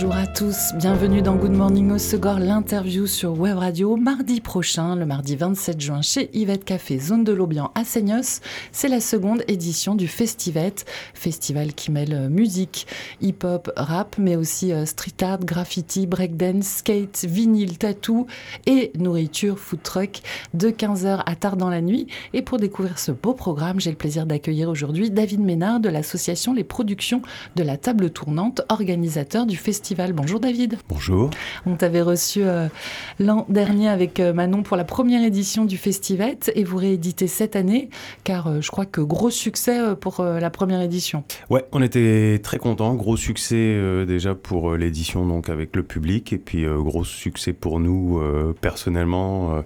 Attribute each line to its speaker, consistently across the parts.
Speaker 1: Bonjour à tous, bienvenue dans Good Morning au Segor, l'interview sur Web Radio. Mardi prochain, le mardi 27 juin, chez Yvette Café, zone de l'Aubian à Seignos, c'est la seconde édition du Festivet, festival qui mêle euh, musique, hip-hop, rap, mais aussi euh, street art, graffiti, breakdance, skate, vinyle, tattoo et nourriture, food truck de 15h à tard dans la nuit. Et pour découvrir ce beau programme, j'ai le plaisir d'accueillir aujourd'hui David Ménard de l'association Les Productions de la Table Tournante, organisateur du festival. Bonjour David.
Speaker 2: Bonjour.
Speaker 1: On t'avait reçu euh, l'an dernier avec euh, Manon pour la première édition du Festivet et vous rééditez cette année car euh, je crois que gros succès pour la première édition.
Speaker 2: Ouais, on était très contents, gros succès déjà pour l'édition donc avec le public et puis gros succès pour nous personnellement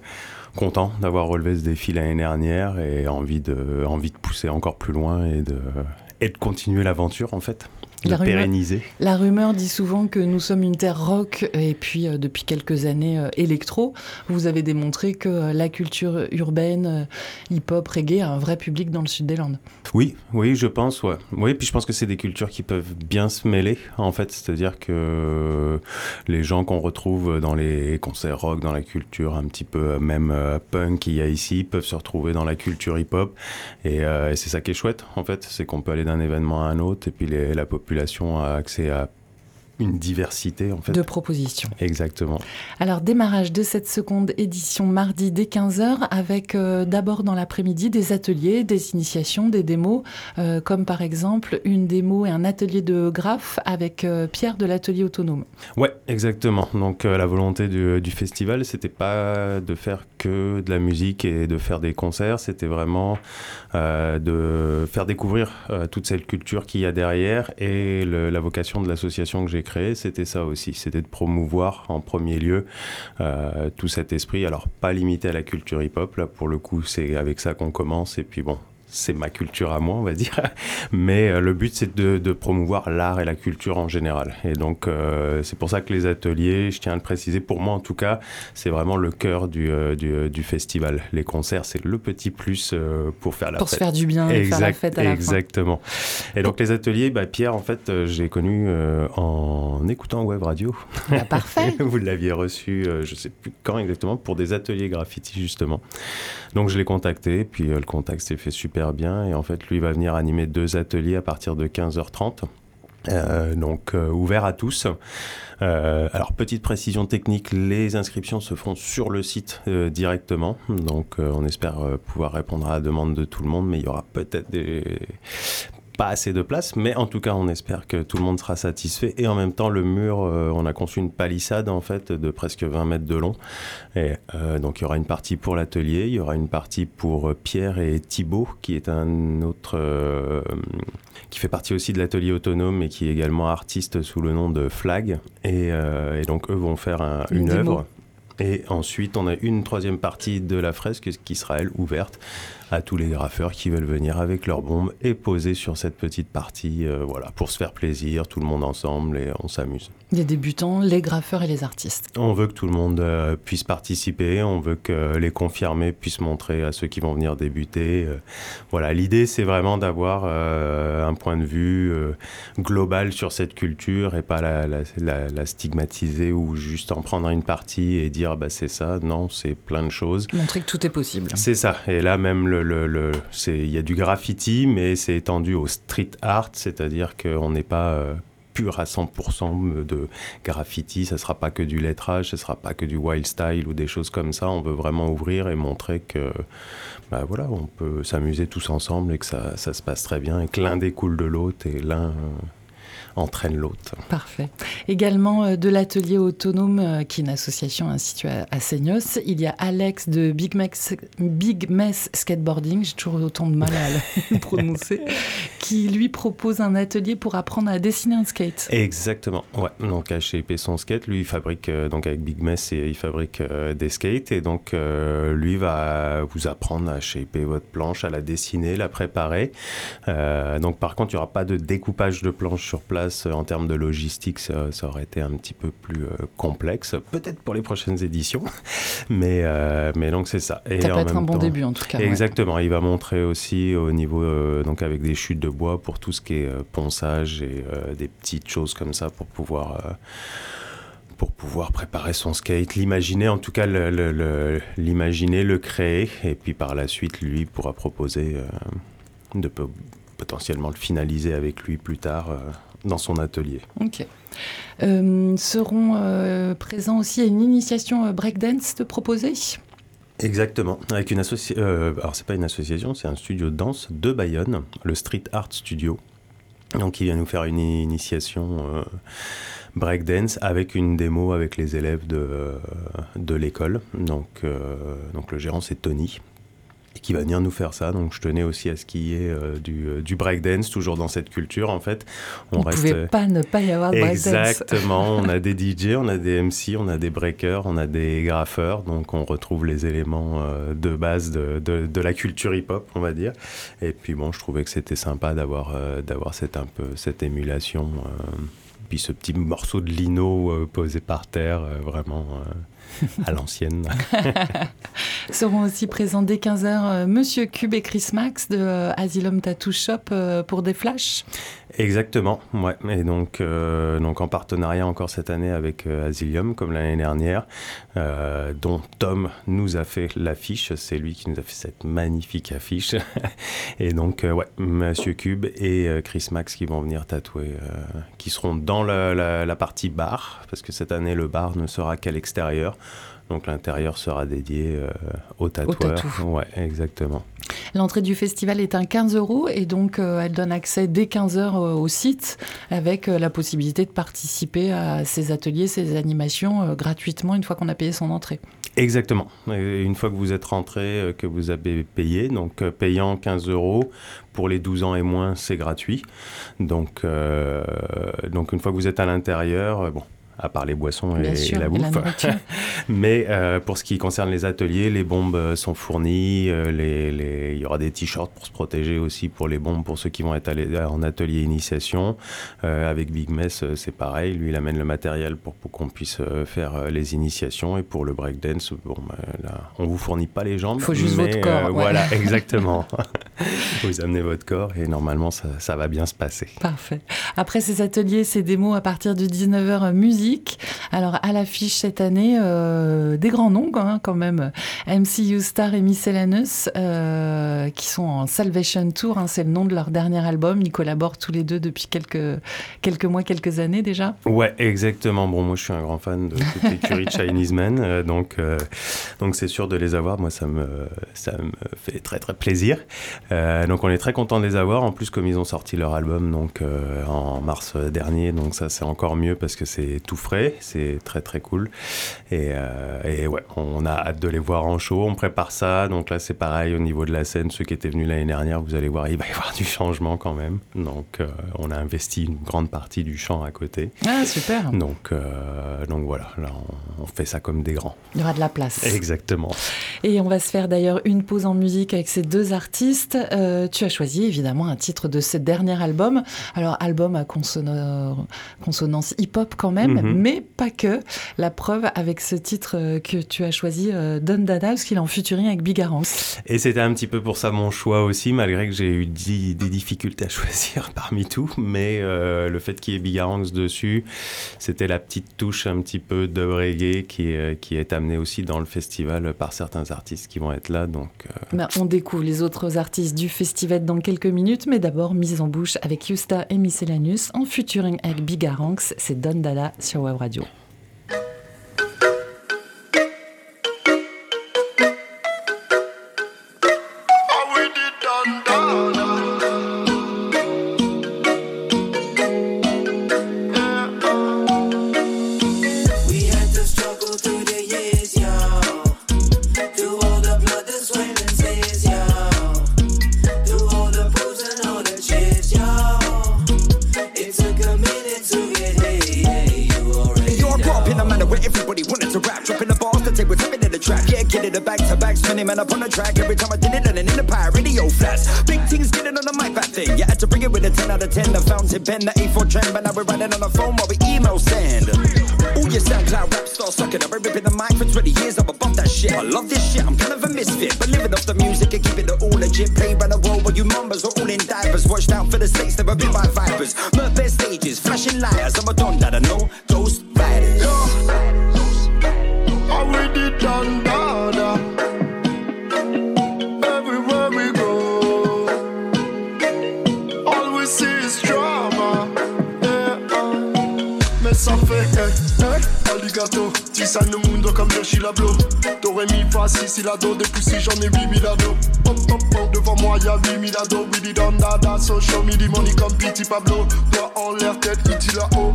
Speaker 2: content d'avoir relevé ce défi l'année dernière et envie de, envie de pousser encore plus loin et de, et de continuer l'aventure en fait la pérenniser.
Speaker 1: la rumeur dit souvent que nous sommes une terre rock et puis euh, depuis quelques années euh, électro. Vous avez démontré que euh, la culture urbaine, hip-hop, reggae a un vrai public dans le sud des Landes.
Speaker 2: Oui, oui, je pense, ouais. Oui, puis je pense que c'est des cultures qui peuvent bien se mêler, en fait. C'est-à-dire que les gens qu'on retrouve dans les concerts rock, dans la culture un petit peu même punk qu'il y a ici, peuvent se retrouver dans la culture hip-hop. Et, c'est ça qui est chouette, en fait. C'est qu'on peut aller d'un événement à un autre et puis la population a accès à une diversité en fait.
Speaker 1: De propositions.
Speaker 2: Exactement.
Speaker 1: Alors démarrage de cette seconde édition mardi dès 15h avec euh, d'abord dans l'après-midi des ateliers, des initiations, des démos, euh, comme par exemple une démo et un atelier de graphe avec euh, Pierre de l'atelier autonome.
Speaker 2: Ouais, exactement. Donc la volonté du, du festival, c'était pas de faire de la musique et de faire des concerts, c'était vraiment de faire découvrir toute cette culture qu'il y a derrière et la vocation de l'association que j'ai créé, c'était ça aussi, c'était de promouvoir en premier lieu euh, tout cet esprit. Alors pas limité à la culture hip-hop, là pour le coup c'est avec ça qu'on commence. Et puis bon, c'est ma culture à moi, on va dire. Mais euh, le but, c'est de, promouvoir l'art et la culture en général. Et donc, euh, c'est pour ça que les ateliers, je tiens à le préciser, pour moi en tout cas, c'est vraiment le cœur du, euh, du, festival. Les concerts, c'est le petit plus pour faire la
Speaker 1: pour
Speaker 2: fête.
Speaker 1: Pour se faire du bien et faire la fête à la
Speaker 2: Exactement. Et donc, les ateliers, bah, Pierre, en fait, j'ai connu en écoutant Web Radio.
Speaker 1: Bah, parfait.
Speaker 2: Vous l'aviez reçu, je sais plus quand exactement, pour des ateliers graffiti, justement. Donc, je l'ai contacté, puis le contact s'est fait super bien. Et en fait, lui va venir animer deux ateliers à partir de 15h30. Euh, donc euh, ouvert à tous. Euh, alors petite précision technique, les inscriptions se font sur le site directement, donc on espère pouvoir répondre à la demande de tout le monde, mais il y aura peut-être des pas assez de place, mais en tout cas, on espère que tout le monde sera satisfait. Et en même temps, le mur, euh, on a conçu une palissade en fait de presque 20 mètres de long. Et euh, donc, il y aura une partie pour l'atelier, il y aura une partie pour euh, Pierre et Thibaut, qui est un autre, qui fait partie aussi de l'atelier autonome et qui est également artiste sous le nom de Flag. Et, donc, eux vont faire une, œuvre. Et ensuite, on a une troisième partie de la fresque qui sera, elle, ouverte à tous les graffeurs qui veulent venir avec leurs bombes et poser sur cette petite partie, euh, voilà, pour se faire plaisir, tout le monde ensemble et on s'amuse.
Speaker 1: Les débutants, les graffeurs et les artistes.
Speaker 2: On veut que tout le monde euh, puisse participer, on veut que les confirmés puissent montrer à ceux qui vont venir débuter. Euh, voilà, l'idée c'est vraiment d'avoir un point de vue global sur cette culture et pas la, la, stigmatiser ou juste en prendre une partie et dire bah c'est ça. Non, c'est plein de choses.
Speaker 1: Montrer que tout est possible.
Speaker 2: C'est ça. Et là même le le, il y a du graffiti, mais c'est étendu au street art, c'est-à-dire qu'on n'est pas euh, pur à 100% de graffiti, ça sera pas que du lettrage, ce sera pas que du wild style ou des choses comme ça. On veut vraiment ouvrir et montrer que, bah voilà, on peut s'amuser tous ensemble et que ça, ça, se passe très bien et que l'un découle de l'autre et l'un entraîne l'autre.
Speaker 1: Parfait. Également euh, de l'atelier autonome, euh, qui est une association instituée à, Seignos, il y a Alex de Big Mess, Big Mess Skateboarding, j'ai toujours autant de mal à le prononcer, qui lui propose un atelier pour apprendre à dessiner un skate.
Speaker 2: Exactement, ouais. Donc chez son skate, lui il fabrique, euh, donc avec Big Mess, il fabrique des skates et donc lui va vous apprendre à shaper votre planche, à la dessiner, la préparer. donc par contre, il n'y aura pas de découpage de planche sur place place en termes de logistique, ça, aurait été un petit peu plus complexe, peut-être pour les prochaines éditions, mais, mais donc c'est ça.
Speaker 1: Et ça peut être un bon début en tout cas.
Speaker 2: Exactement, il va montrer aussi au niveau, donc avec des chutes de bois pour tout ce qui est ponçage et des petites choses comme ça pour pouvoir pour pouvoir préparer son skate, l'imaginer, en tout cas l'imaginer, le, créer, et puis par la suite, lui pourra proposer euh, de potentiellement le finaliser avec lui plus tard euh, dans son atelier.
Speaker 1: Ok. Euh, seront présents aussi à une initiation breakdance de proposer?
Speaker 2: Exactement, avec une association. alors c'est pas une association, c'est un studio de danse de Bayonne, le Street Art Studio. Donc il vient nous faire une initiation breakdance avec une démo avec les élèves de, euh, de l'école. Donc, euh, donc le gérant c'est Tony qui va venir nous faire ça. Donc je tenais aussi à ce qu'il y ait euh, du, du breakdance, toujours dans cette culture en fait.
Speaker 1: On ne pouvait pas ne pas y avoir de breakdance.
Speaker 2: Exactement, on a des DJ, on a des MC, on a des breakers, on a des graffeurs, donc on retrouve les éléments de base de, de, de la culture hip-hop, on va dire. Et puis bon, je trouvais que c'était sympa d'avoir d'avoir cette, un peu, cette émulation puis ce petit morceau de lino euh, posé par terre, euh, vraiment euh, à l'ancienne.
Speaker 1: Seront aussi présents dès 15h Monsieur Cube et Chris Max de Asylum Tattoo Shop pour des flashs.
Speaker 2: Exactement, ouais. Et donc, euh, donc en partenariat encore cette année avec euh, Asilium, comme l'année dernière, euh, dont Tom nous a fait l'affiche. C'est lui qui nous a fait cette magnifique affiche. et donc, ouais, Monsieur Cube et Chris Max qui vont venir tatouer, qui seront dans la, la, partie bar, parce que cette année le bar ne sera qu'à l'extérieur. Donc l'intérieur sera dédié aux tatoueurs.
Speaker 1: Au
Speaker 2: ouais, exactement.
Speaker 1: L'entrée du festival est un 15 euros et donc euh, elle donne accès dès 15 heures euh, au site avec euh, la possibilité de participer à ces ateliers, ces animations gratuitement une fois qu'on a payé son entrée.
Speaker 2: Exactement. une fois que vous êtes rentré, que vous avez payé, donc payant 15 euros pour les 12 ans et moins, c'est gratuit. Donc, donc une fois que vous êtes à l'intérieur, bon, à part les boissons et, la bouffe. Mais euh, pour ce qui concerne les ateliers, les bombes euh, sont fournies. Euh, les, Il y aura des t-shirts pour se protéger aussi pour les bombes, pour ceux qui vont être en atelier initiation. avec Big Mess, c'est pareil. Lui, il amène le matériel pour, pour qu'on puisse faire les initiations. Et pour le breakdance, bon, bah, là, on vous fournit pas les jambes.
Speaker 1: Il faut juste votre corps.
Speaker 2: Voilà, exactement. vous amenez votre corps et normalement, ça, ça va bien se passer.
Speaker 1: Parfait. Après ces ateliers, ces démos à partir de 19h, musique alors à l'affiche cette année, euh, des grands noms hein, quand même, MCU Star et Miscellaneous, euh, qui sont en Salvation Tour, hein, c'est le nom de leur dernier album. Ils collaborent tous les deux depuis quelques, quelques mois, quelques années déjà.
Speaker 2: Ouais, exactement. Bon, moi je suis un grand fan de toute l'écurie Chinese Men, euh, donc donc c'est sûr de les avoir. Moi ça me ça me fait très très plaisir. donc on est très content de les avoir. En plus comme ils ont sorti leur album donc en mars dernier, donc ça c'est encore mieux parce que c'est tout frais, c'est très très cool. Euh, et, ouais, on a hâte de les voir en show, on prépare ça. Donc là, c'est pareil au niveau de la scène. Ceux qui étaient venus l'année dernière, vous allez voir, il va y avoir du changement quand même. Donc euh, on a investi une grande partie du champ à côté.
Speaker 1: Ah, super.
Speaker 2: Donc, euh, donc voilà, là, on, fait ça comme des grands.
Speaker 1: Il y aura de la place.
Speaker 2: Exactement.
Speaker 1: Et on va se faire d'ailleurs une pause en musique avec ces deux artistes. tu as choisi évidemment un titre de ce dernier album. Alors, album à consonance hip-hop quand même, Mhm. mais pas que. La preuve avec ce titre euh, que tu as choisi, euh, Don Dada, parce qu'il est en featuring avec Bigarance.
Speaker 2: Et c'était un petit peu pour ça mon choix aussi, malgré que j'ai eu des difficultés à choisir parmi tout, mais euh, le fait qu'il y ait Bigarance dessus, c'était la petite touche un petit peu de reggae qui, qui est amenée aussi dans le festival par certains artistes qui vont être là. Donc,
Speaker 1: ben, on découvre les autres artistes du festival dans quelques minutes, mais d'abord mise en bouche avec Yusta et Miscellaneous en featuring avec Bigarance, c'est Don Dada sur Web Radio.
Speaker 3: But now we're running on the phone while we email send. All your SoundCloud rap stars sucking. I've been ripping the mic for 20 years, I'm above that shit. I love this shit, I'm kind of a misfit. But living off the music and keeping it all legit. Played by the world while you mumbers are all in diapers. Watched out for the states, never been by vipers. Murk stages, flashing liars. I'm a don that I know.
Speaker 4: Le mundo comme Virgil Abloh. T'aurais mis pas si la do, depuis si j'en ai 8000 ados. Hop, hop, hop, devant moi y'a 8000 ados. On dada, so show me the money comme Pity Pablo. Doigt en l'air, tête, iti là-haut.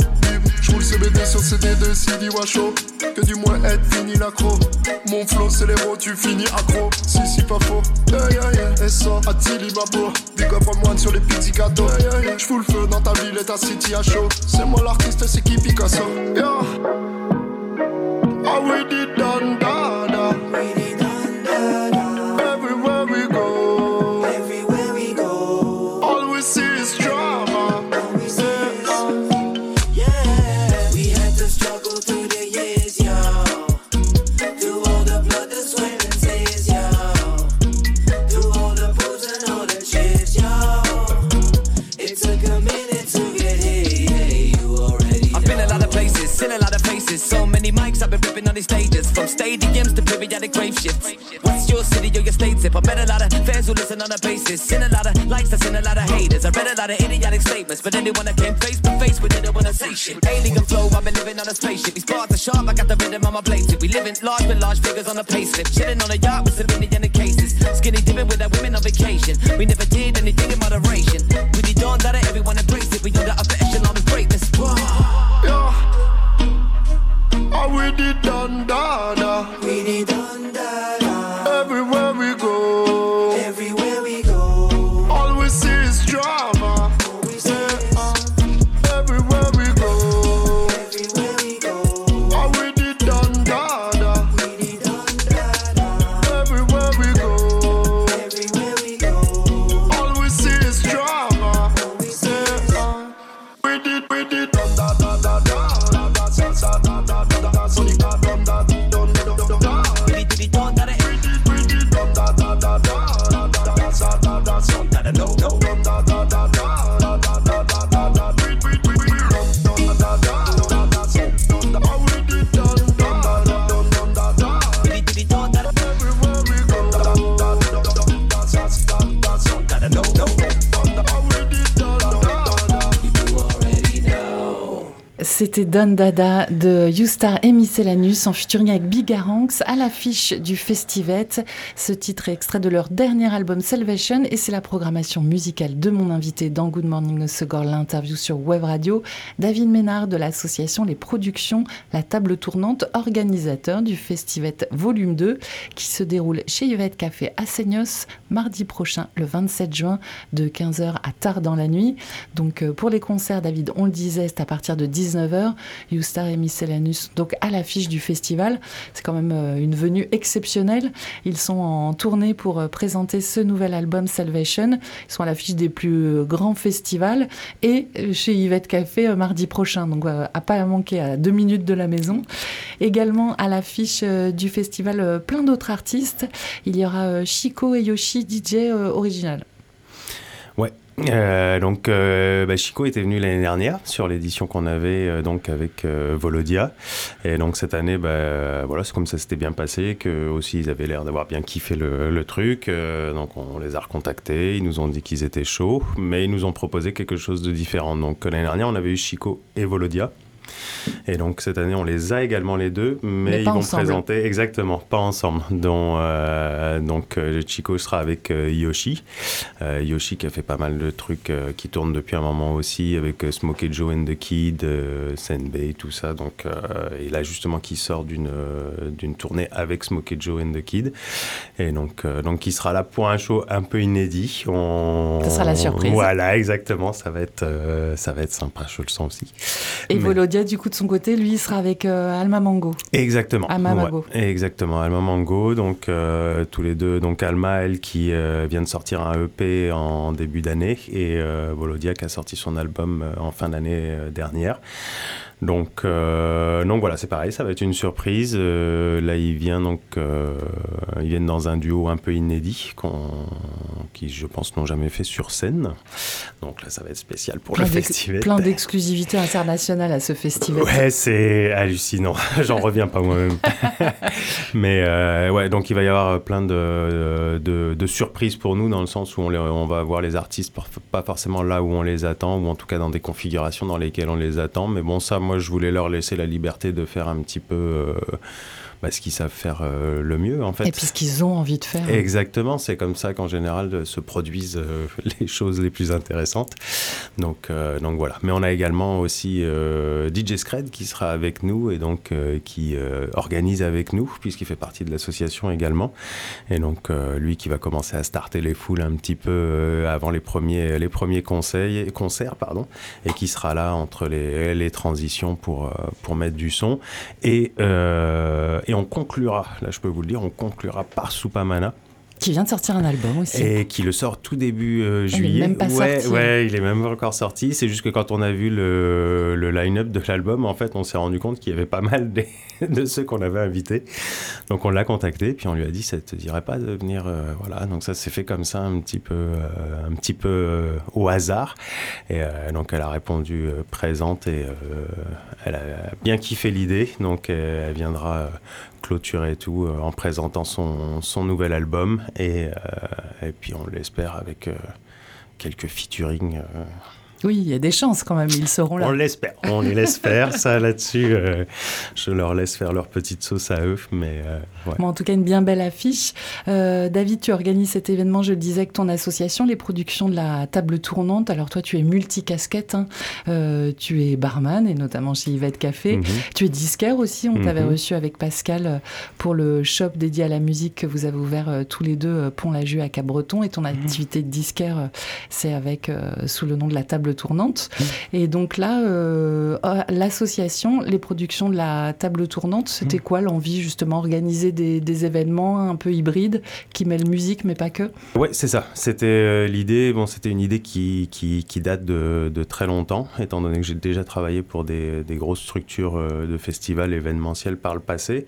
Speaker 4: J'roule CBD sur CD de CD Washo. Que du moins être fini l'accro. Mon flow c'est l'héros, tu finis accro. Si, si, pas faux. Yeah, yeah, yeah. Et ça, Attili, ma bro. Big up on one sur les petits cadeaux. Yeah, yeah, yeah. J'fous le feu dans ta ville et ta city à chaud. C'est moi l'artiste, c'est qui Picasso. Yeah.
Speaker 3: A.
Speaker 5: Seen a lot of likes, I seen a lot of haters. I read a lot of idiotic statements. But anyone that came face to face with it, they wanna say shit. Alien flow, I've been living on a spaceship. These bars are sharp, I got the rhythm on my blade. We living large with large figures on a payslip. Chilling on a yacht with in the cases. Skinny dipping with our women on vacation. We never
Speaker 1: C'était Don Dada de Youstar et Miscellaneous en featuring avec Bigaranx à l'affiche du Festivet. Ce titre est extrait de leur dernier album Salvation et c'est la programmation musicale de mon invité dans Good Morning Segor, l'interview sur Web Radio, David Ménard de l'association Les Productions, la table tournante organisateur du Festivet Volume 2 qui se déroule chez Yvette Café à mardi prochain, le 27 juin, de 15h à tard dans la nuit. Donc euh, pour les concerts, David, on le disait, c'est à partir de 19h. Youstar et Miscellaneous, donc à l'affiche du festival. C'est quand même euh, une venue exceptionnelle. Ils sont en tournée pour euh, présenter ce nouvel album Salvation. Ils sont à l'affiche des plus euh, grands festivals et chez Yvette Café mardi prochain. Donc à pas manquer à deux minutes de la maison. Également à l'affiche du festival plein d'autres artistes. Il y aura Chico et Yoshi DJ original.
Speaker 2: Euh, donc euh, bah, Chico était venu l'année dernière sur l'édition qu'on avait euh, donc avec euh, Volodia. Et donc cette année bah, voilà c'est comme ça s'était bien passé que aussi ils avaient l'air d'avoir bien kiffé le, le truc. Euh, donc on les a recontactés ils nous ont dit qu'ils étaient chauds mais ils nous ont proposé quelque chose de différent. Donc l'année dernière on avait eu Chico et Volodia et donc cette année, on les a également les deux, mais,
Speaker 1: Mais
Speaker 2: ils vont
Speaker 1: ensemble.
Speaker 2: présenter exactement, pas ensemble. Dont, euh, donc euh, Chico sera avec euh, Yoshi, Euh, Yoshi qui a fait pas mal de trucs qui tournent depuis un moment aussi avec Smokey Joe and the Kid, Senbei, tout ça. Donc et là justement qui sort d'une d'une tournée avec Smokey Joe and the Kid, et donc donc il sera là pour un show un peu inédit. On...
Speaker 1: Ça sera la surprise.
Speaker 2: Voilà, exactement. Ça va être ça va être sympa, je le sens aussi.
Speaker 1: Et
Speaker 2: Mais-
Speaker 1: Volodia Du coup, de son côté, lui, il sera avec Alma Mango.
Speaker 2: Exactement.
Speaker 1: Alma Mango.
Speaker 2: exactement, Alma Mango. Donc, tous les deux. Donc, Alma, elle, qui vient de sortir un EP en début d'année, et Volodia, qui a sorti son album en fin d'année dernière. Donc, euh, donc voilà, c'est pareil, ça va être une surprise. Euh, là, ils viennent donc, euh, ils viennent dans un duo un peu inédit, qui je pense n'ont jamais fait sur scène. Donc là, ça va être spécial pour le festival.
Speaker 1: Plein d'exclusivités internationales à ce festival.
Speaker 2: Ouais, c'est hallucinant. J'en reviens pas moi-même. Mais ouais, donc il va y avoir plein de, de, surprises pour nous dans le sens où on, on va voir les artistes pas forcément là où on les attend, ou en tout cas dans des configurations dans lesquelles on les attend. Mais bon, ça, moi, je voulais leur laisser la liberté de faire un petit peu euh, bah, ce qu'ils savent faire euh, le mieux, en fait.
Speaker 1: Et puis ce qu'ils ont envie de faire.
Speaker 2: Exactement, c'est comme ça qu'en général euh, se produisent euh, les choses les plus intéressantes. Donc, donc voilà. Mais on a également aussi DJ Scred qui sera avec nous et donc qui organise avec nous, puisqu'il fait partie de l'association également. Et donc lui qui va commencer à starter les foules un petit peu avant les premiers, les premiers conseils, concerts, pardon, et qui sera là entre les, les transitions pour, pour mettre du son. Et et on conclura, là je peux vous le dire, on conclura par Supamana.
Speaker 1: Qui vient de sortir un album aussi.
Speaker 2: Et qui le sort tout début euh, juillet. Il
Speaker 1: est même pas
Speaker 2: ouais,
Speaker 1: sorti.
Speaker 2: Ouais, il est même encore sorti. C'est juste que quand on a vu le, le line-up de l'album, en fait, on s'est rendu compte qu'il y avait pas mal de, ceux qu'on avait invités. Donc on l'a contacté, puis on lui a dit, ça te dirait pas de venir, euh, voilà. Donc ça s'est fait comme ça, un petit peu, euh, un petit peu au hasard. Et donc elle a répondu présente et elle a bien kiffé l'idée. Donc elle viendra clôturer tout euh, en présentant son, son, nouvel album. Et, euh, et puis on l'espère avec euh, quelques featuring
Speaker 1: oui, il y a des chances quand même, ils seront là.
Speaker 2: On l'espère, on les laisse faire, ça là-dessus, euh, je leur laisse faire leur petite sauce à eux, mais euh,
Speaker 1: en tout cas, une bien belle affiche. Euh, David, tu organises cet événement, je le disais, avec ton association, les productions de la table tournante. Alors toi, tu es multicasquette, hein. tu es barman, et notamment chez Yvette Café. Mhm. Tu es disquaire aussi, on t'avait mhm. reçu avec Pascal pour le shop dédié à la musique que vous avez ouvert tous les deux, Pont-la-Jue à Cap-Breton, et ton mhm. activité de disquaire, c'est avec, sous le nom de la table tournante. Et donc là, euh, l'association, les productions de la table tournante, c'était quoi l'envie justement organiser des, événements un peu hybrides qui mêlent musique mais pas que?
Speaker 2: Ouais, c'est ça. C'était euh, l'idée. Bon, c'était une idée qui, qui, date de, très longtemps, étant donné que j'ai déjà travaillé pour des, grosses structures euh, de festivals événementiels par le passé.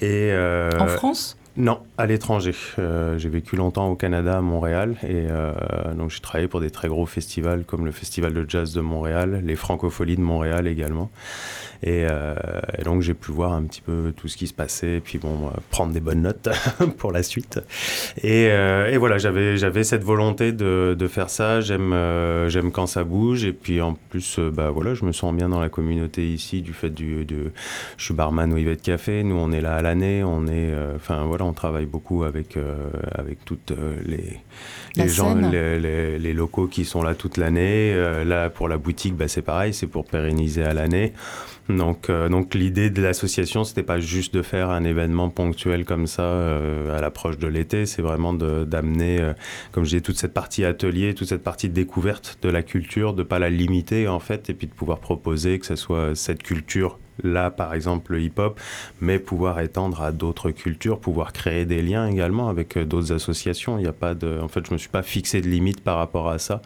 Speaker 1: Et en France?
Speaker 2: Non, à l'étranger. Euh, j'ai vécu longtemps au Canada, à Montréal, et euh, donc j'ai travaillé pour des très gros festivals comme le Festival de Jazz de Montréal, les Francopholies de Montréal également. Euh, et, donc j'ai pu voir un petit peu tout ce qui se passait, et puis bon, prendre des bonnes notes pour la suite. Et, voilà, j'avais cette volonté de, faire ça. J'aime quand ça bouge, et puis en plus, bah voilà, je me sens bien dans la communauté ici du fait du je suis barman au Yvette Café. Nous, on est là à l'année, on est, enfin voilà on travaille beaucoup avec, euh, avec toutes euh, les, les gens, les, les, locaux qui sont là toute l'année. Euh, là, pour la boutique, bah, c'est pareil, c'est pour pérenniser à l'année. Donc, donc l'idée de l'association, c'était pas juste de faire un événement ponctuel comme ça à l'approche de l'été, c'est vraiment d'amener, comme je disais, toute cette partie atelier, toute cette partie découverte de la culture, de pas la limiter en fait, et puis de pouvoir proposer que ce soit cette culture là par exemple le hip-hop, mais pouvoir étendre à d'autres cultures, pouvoir créer des liens également avec euh, d'autres associations. Il n'y a pas de, en fait, je me suis pas fixé de limite par rapport à ça.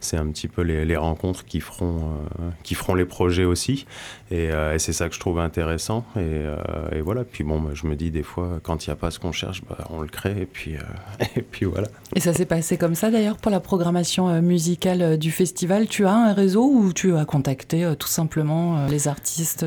Speaker 2: C'est un petit peu les, rencontres qui feront, euh, qui feront les projets aussi, euh, et, c'est ça que je trouve intéressant. Et, voilà. Puis bon, je me dis des fois, quand il n'y a pas ce qu'on cherche, bah, on le crée, et puis, et puis voilà.
Speaker 1: Et ça s'est passé comme ça d'ailleurs pour la programmation musicale du festival. Tu as un réseau où tu as contacté tout simplement les artistes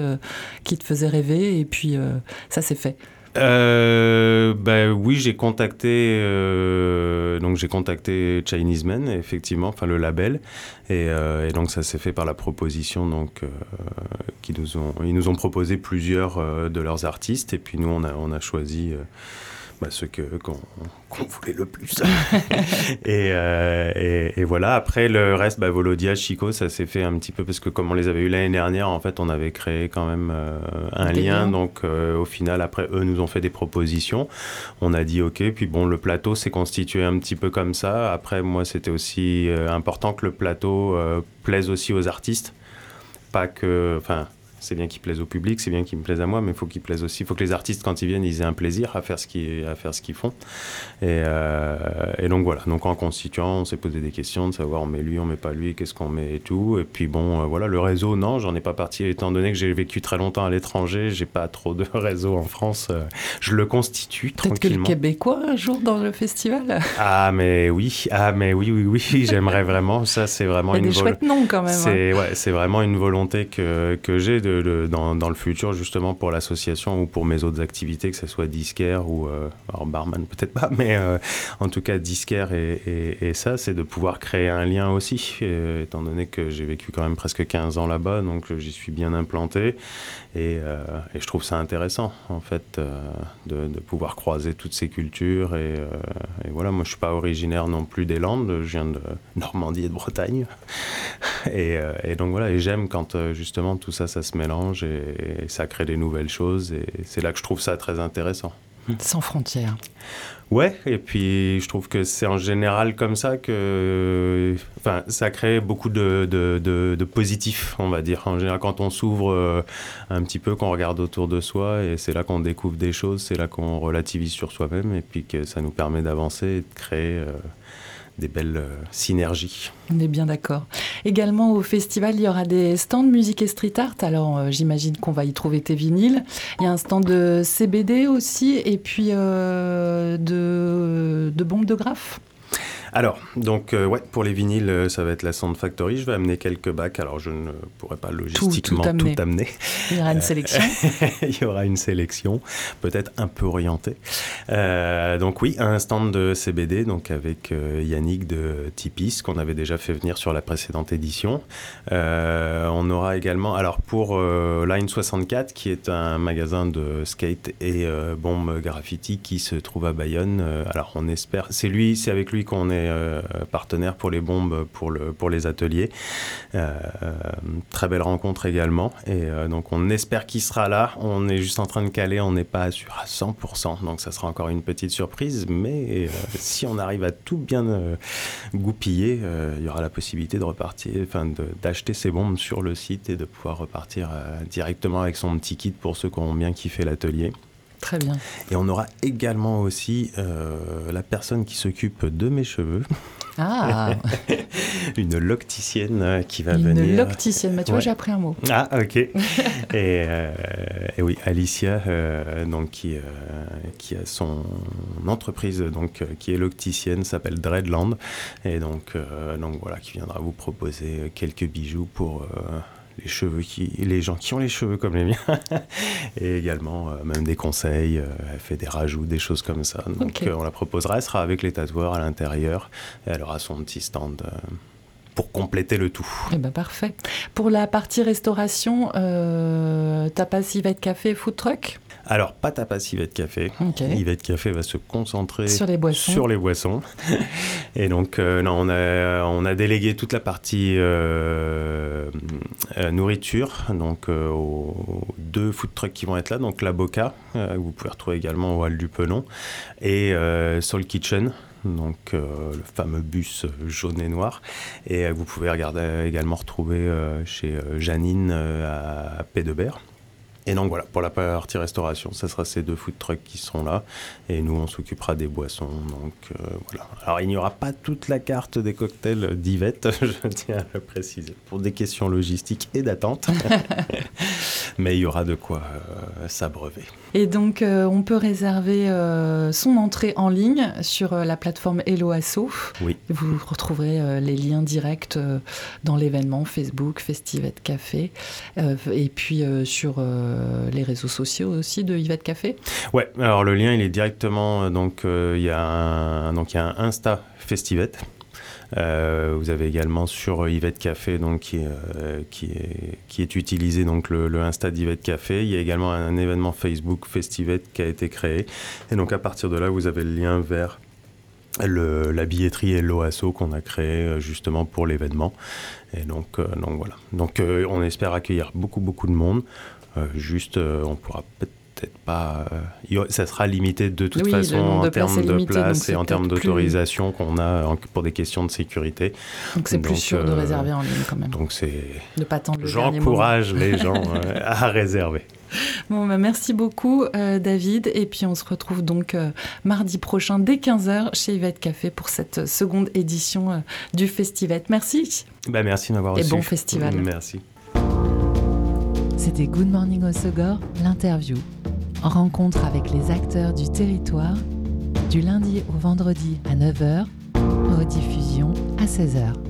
Speaker 1: qui te faisait rêver et puis euh, ça s'est fait.
Speaker 2: Euh, ben oui, j'ai contacté euh, donc j'ai contacté Chinese Men effectivement, enfin le label et, et donc ça s'est fait par la proposition donc qui nous ont ils nous ont proposé plusieurs de leurs artistes et puis nous on a on a choisi bah, ceux qu'on voulait le plus. Euh, et, et, voilà, après le reste, bah, Volodia, Chico, ça s'est fait un petit peu parce que comme on les avait eu l'année dernière, en fait, on avait créé quand même euh, un lien. Donc euh, au final, après, eux nous ont fait des propositions. On a dit OK, puis bon, le plateau s'est constitué un petit peu comme ça. Après, moi, c'était aussi important que le plateau plaise aussi aux artistes. Pas que. Enfin c'est bien qu'il plaise au public, c'est bien qu'il me plaise à moi, mais il faut qu'il plaise aussi. Il faut que les artistes, quand ils viennent, ils aient un plaisir à faire ce qu'ils, à faire ce qu'ils font. Et, euh, et, donc voilà. Donc en constituant, on s'est posé des questions de savoir on met lui, on met pas lui, qu'est-ce qu'on met et tout. Et puis bon, euh, voilà, le réseau, non, j'en ai pas parti. Étant donné que j'ai vécu très longtemps à l'étranger, j'ai pas trop de réseau en France. Euh, je le constitue tranquillement. Peut-être que le
Speaker 1: Québécois un jour dans le festival.
Speaker 2: Ah mais oui, ah mais oui, oui, oui, j'aimerais vraiment. Ça, c'est vraiment
Speaker 1: Il y a
Speaker 2: une.
Speaker 1: des chouettes noms quand même.
Speaker 2: C'est hein. ouais, c'est vraiment une volonté que que j'ai de dans, le futur justement pour l'association ou pour mes autres activités, que ce soit disquaire ou euh, barman peut-être pas, mais euh, en tout cas disquaire et, ça, c'est de pouvoir créer un lien aussi, euh, étant donné que j'ai vécu quand même presque 15 ans là-bas, donc j'y suis bien implanté et, je trouve ça intéressant en fait de, pouvoir croiser toutes ces cultures et, voilà, moi je suis pas originaire non plus des Landes, je viens de Normandie et de Bretagne. Et, et donc voilà, et j'aime quand justement tout ça, ça se mélange et, ça crée des nouvelles choses. Et c'est là que je trouve ça très intéressant.
Speaker 1: Sans frontières.
Speaker 2: Ouais, et puis je trouve que c'est en général comme ça que enfin, ça crée beaucoup de, de, de, positif, on va dire. En général, quand on s'ouvre euh, un petit peu, qu'on regarde autour de soi, et c'est là qu'on découvre des choses, c'est là qu'on relativise sur soi-même, et puis que ça nous permet d'avancer et de créer. Euh, des belles euh, synergies.
Speaker 1: On est bien d'accord. Également au festival, il y aura des stands de musique et street art. Alors euh, j'imagine qu'on va y trouver tes vinyles. Il y a un stand de CBD aussi et puis euh, de, bombes de graphes.
Speaker 2: Alors, donc, euh, ouais, pour les vinyles, euh, ça va être la Sound Factory. Je vais amener quelques bacs. Alors, je ne pourrai pas logistiquement tout, amener.
Speaker 1: Il y aura une sélection.
Speaker 2: Il y aura une sélection, peut-être un peu orientée. Euh, donc, oui, un stand de CBD, donc avec Yannick de Tipis, qu'on avait déjà fait venir sur la précédente édition. on aura également, alors, pour Line 64, qui est un magasin de skate et bombes graffiti qui se trouve à Bayonne. alors, on espère, c'est lui, c'est avec lui qu'on est euh, partenaire pour les bombes pour, le, pour les ateliers. Euh, très belle rencontre également. Et euh, donc on espère qu'il sera là. On est juste en train de caler, on n'est pas sûr à 100%. Donc ça sera encore une petite surprise. Mais si on arrive à tout bien goupiller, il y aura la possibilité de repartir, enfin d'acheter ces bombes sur le site et de pouvoir repartir directement avec son petit kit pour ceux qui ont bien kiffé l'atelier.
Speaker 1: Très bien.
Speaker 2: Et on aura également aussi euh, la personne qui s'occupe de mes cheveux.
Speaker 1: Ah
Speaker 2: Une locticienne euh, qui va venir.
Speaker 1: Une locticienne, mais tu vois, j'ai appris un mot.
Speaker 2: Ah, ok. et, euh, et, oui, Alicia, donc, qui, qui a son entreprise donc, qui est locticienne, s'appelle Dreadland. Et donc, donc voilà, qui viendra vous proposer quelques bijoux pour les cheveux qui, les gens qui ont les cheveux comme les miens, et également euh, même des conseils. Euh, elle fait des rajouts, des choses comme ça. Donc euh, on la proposera. Elle sera avec les tatoueurs à l'intérieur et elle aura son petit stand pour compléter le tout.
Speaker 1: Eh ben parfait. Pour la partie restauration, tapas, Yvette Café, food truck?
Speaker 2: Alors, pas tapas Yvette Café. Yvette Café va se concentrer
Speaker 1: sur les boissons.
Speaker 2: Sur les boissons. Et donc, euh, non, on a, on a délégué toute la partie euh, euh, nourriture donc, aux deux food trucks qui vont être là. Donc, la Boca, que vous pouvez retrouver également au Hall du Pelon, et Soul Kitchen, donc le fameux bus jaune et noir. Et vous pouvez regarder, également retrouver chez Janine à Pédebert. Et donc voilà, pour la partie restauration, ce sera ces deux food trucks qui seront là. Et nous, on s'occupera des boissons. Donc euh, voilà. Alors il n'y aura pas toute la carte des cocktails d'Yvette, je tiens à le préciser, pour des questions logistiques et d'attente. Mais il y aura de quoi euh, s'abreuver.
Speaker 1: Et donc, euh, on peut réserver son entrée en ligne sur la plateforme Hello Asso.
Speaker 2: Oui.
Speaker 1: Vous retrouverez les liens directs dans l'événement Facebook, Festivette Café. et puis sur euh, les réseaux sociaux aussi de Yvette Café
Speaker 2: Ouais, alors le lien il est directement, euh, donc euh, il y, a un, donc, y a un Insta Festivette. vous avez également sur Yvette Café donc, qui, qui, est, qui est utilisé donc le, le Insta d'Yvette Café. Il y a également un, événement Facebook Festivette qui a été créé. Et donc à partir de là, vous avez le lien vers le, la billetterie et l'OASO qu'on a créé justement pour l'événement. Et donc, donc voilà. Donc on espère accueillir beaucoup beaucoup de monde. Euh, juste, euh, on pourra peut-être pas. euh, ça sera limité de toute
Speaker 1: Oui,
Speaker 2: façon en termes de place et en termes
Speaker 1: plus-
Speaker 2: d'autorisation qu'on a en- pour des questions de sécurité.
Speaker 1: Donc c'est plus sûr de
Speaker 2: euh,
Speaker 1: réserver en ligne quand même.
Speaker 2: Donc c'est.
Speaker 1: De pas attendre le.
Speaker 2: J'encourage les gens euh, à réserver.
Speaker 1: Bon, bah, merci beaucoup, euh, David. Et puis, on se retrouve donc euh, mardi prochain dès 15h chez Yvette Café pour cette seconde édition euh, du Festival. Merci.
Speaker 2: Bah, merci de m'avoir
Speaker 1: Et
Speaker 2: reçu.
Speaker 1: bon festival.
Speaker 2: Merci.
Speaker 1: C'était Good Morning au Segor, l'interview. Rencontre avec les acteurs du territoire, du lundi au vendredi à 9h, rediffusion à 16h.